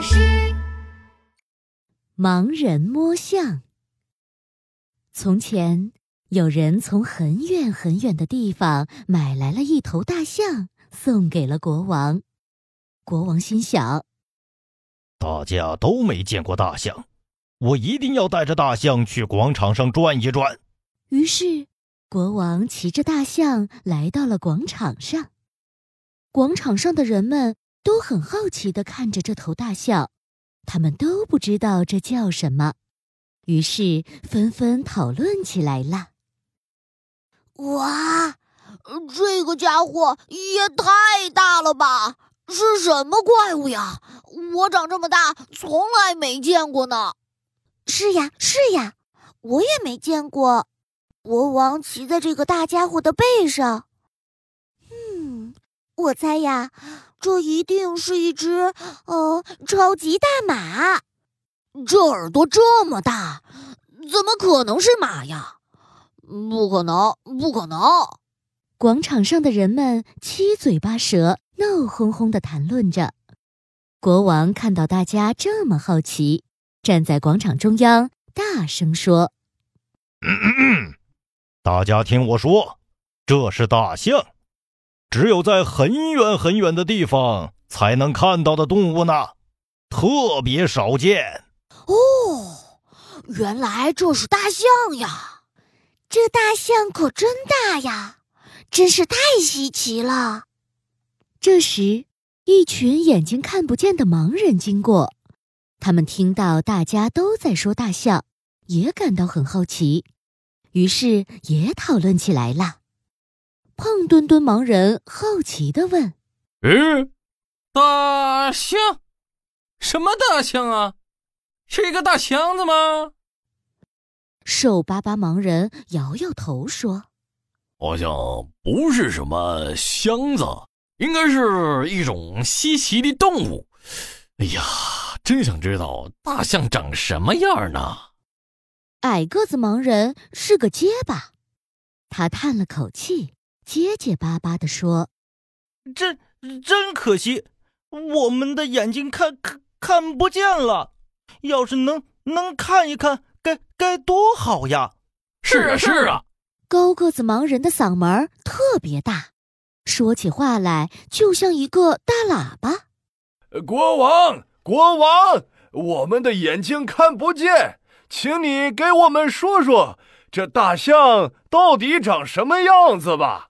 巴士。盲人摸象。从前，有人从很远很远的地方买来了一头大象，送给了国王。国王心想：大家都没见过大象，我一定要带着大象去广场上转一转。于是，国王骑着大象来到了广场上。广场上的人们都很好奇地看着这头大象，他们都不知道这叫什么，于是纷纷讨论起来了。哇，这个家伙也太大了吧！是什么怪物呀？我长这么大从来没见过呢。是呀，是呀，我也没见过。国王骑在这个大家伙的背上。嗯，我猜呀，这一定是一只呃超级大马。这耳朵这么大，怎么可能是马呀？不可能，不可能！广场上的人们七嘴八舌、闹哄哄的谈论着。国王看到大家这么好奇，站在广场中央，大声说：“嗯嗯嗯。”大家听我说，这是大象，只有在很远很远的地方才能看到的动物呢，特别少见。哦，原来这是大象呀！这大象可真大呀，真是太稀奇了。这时，一群眼睛看不见的盲人经过，他们听到大家都在说大象，也感到很好奇。于是也讨论起来了。胖墩墩盲人好奇的问：“嗯，大象？什么大象啊？是一个大箱子吗？”瘦巴巴盲人摇摇头说：“好像不是什么箱子，应该是一种稀奇的动物。哎呀，真想知道大象长什么样呢？”矮个子盲人是个结巴，他叹了口气，结结巴巴地说：“真真可惜，我们的眼睛看看看不见了。要是能能看一看，该该多好呀！”是啊，是啊。高个子盲人的嗓门特别大，说起话来就像一个大喇叭。国王，国王，我们的眼睛看不见。请你给我们说说这大象到底长什么样子吧。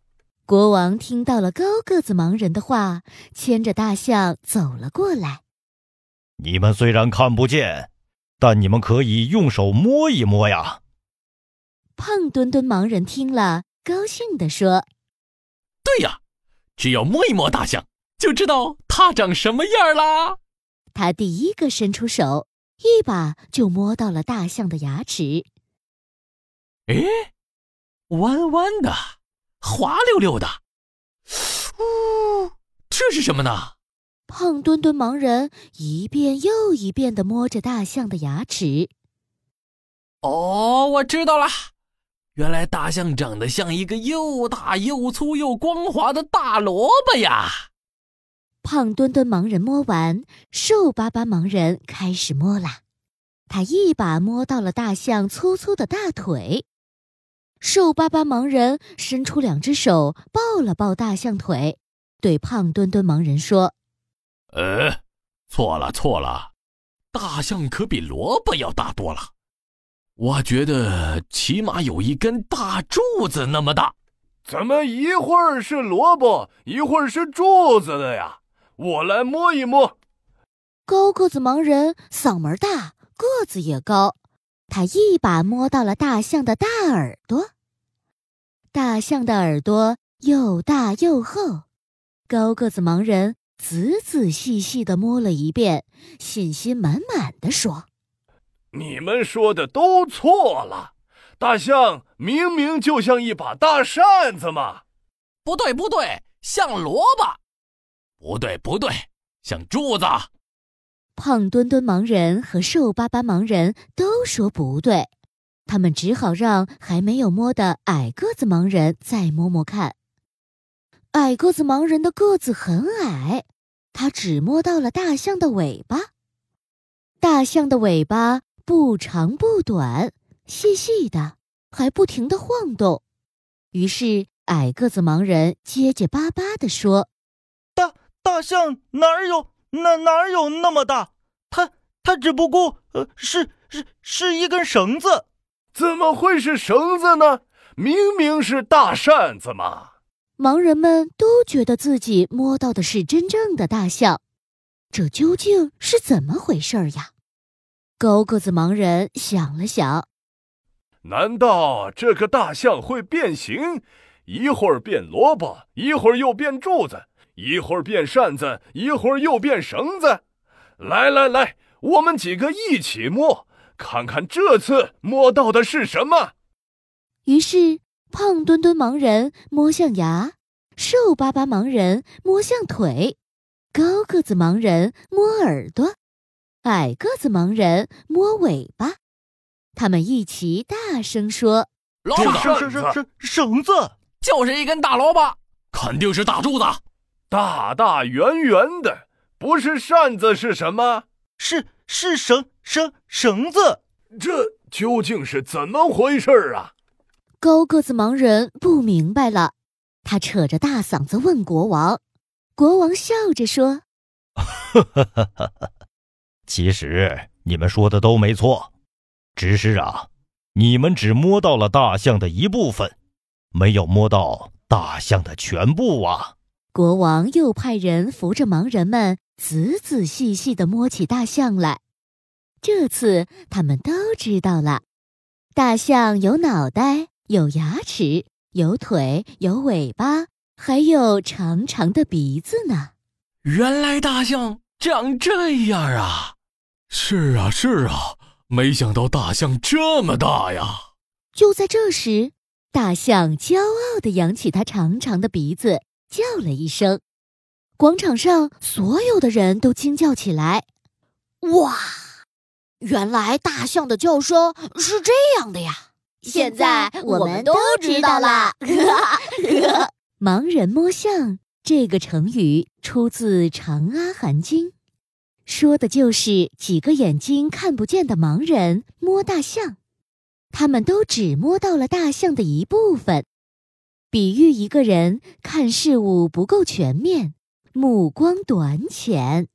国王听到了高个子盲人的话，牵着大象走了过来。你们虽然看不见，但你们可以用手摸一摸呀。胖墩墩盲人听了，高兴地说：“对呀，只要摸一摸大象，就知道它长什么样啦。”他第一个伸出手。一把就摸到了大象的牙齿。哎，弯弯的，滑溜溜的。呜，这是什么呢？胖墩墩盲人一遍又一遍的摸着大象的牙齿。哦，我知道了，原来大象长得像一个又大又粗又光滑的大萝卜呀。胖墩墩盲人摸完，瘦巴巴盲人开始摸了。他一把摸到了大象粗粗的大腿。瘦巴巴盲人伸出两只手抱了抱大象腿，对胖墩墩盲人说：“呃，错了错了，大象可比萝卜要大多了。我觉得起码有一根大柱子那么大。怎么一会儿是萝卜，一会儿是柱子的呀？”我来摸一摸。高个子盲人嗓门大，个子也高，他一把摸到了大象的大耳朵。大象的耳朵又大又厚，高个子盲人仔仔细细的摸了一遍，信心满满的说：“你们说的都错了，大象明明就像一把大扇子嘛。”“不对，不对，像萝卜。”不对，不对，像柱子。胖墩墩盲人和瘦巴巴盲人都说不对，他们只好让还没有摸的矮个子盲人再摸摸看。矮个子盲人的个子很矮，他只摸到了大象的尾巴。大象的尾巴不长不短，细细的，还不停地晃动。于是矮个子盲人结结巴巴地说：“大大象哪有哪哪有那么大？它它只不过呃是是是一根绳子。怎么会是绳子呢？明明是大扇子嘛！”盲人们都觉得自己摸到的是真正的大象，这究竟是怎么回事呀？高个子盲人想了想。难道这个大象会变形？一会儿变萝卜，一会儿又变柱子，一会儿变扇子，一会儿又变绳子。来来来，我们几个一起摸，看看这次摸到的是什么。于是，胖墩墩盲人摸向牙，瘦巴巴盲人摸向腿，高个子盲人摸耳朵，矮个子盲人摸尾巴。他们一起大声说：“老大，绳绳绳绳子，就是一根大萝卜，肯定是大柱子，大大圆圆的，不是扇子是什么？是是绳绳绳子，这究竟是怎么回事啊？”高个子盲人不明白了，他扯着大嗓子问国王。国王笑着说：“哈哈哈哈哈，其实你们说的都没错。”只是啊，你们只摸到了大象的一部分，没有摸到大象的全部啊！国王又派人扶着盲人们，仔仔细细地摸起大象来。这次他们都知道了，大象有脑袋，有牙齿，有腿，有尾巴，还有长长的鼻子呢。原来大象长这样啊！是啊，是啊。没想到大象这么大呀！就在这时，大象骄傲地扬起它长长的鼻子，叫了一声。广场上所有的人都惊叫起来：“哇！原来大象的叫声是这样的呀！现在我们都知道了。”盲人摸象这个成语出自《长阿含经》。说的就是几个眼睛看不见的盲人摸大象，他们都只摸到了大象的一部分，比喻一个人看事物不够全面，目光短浅。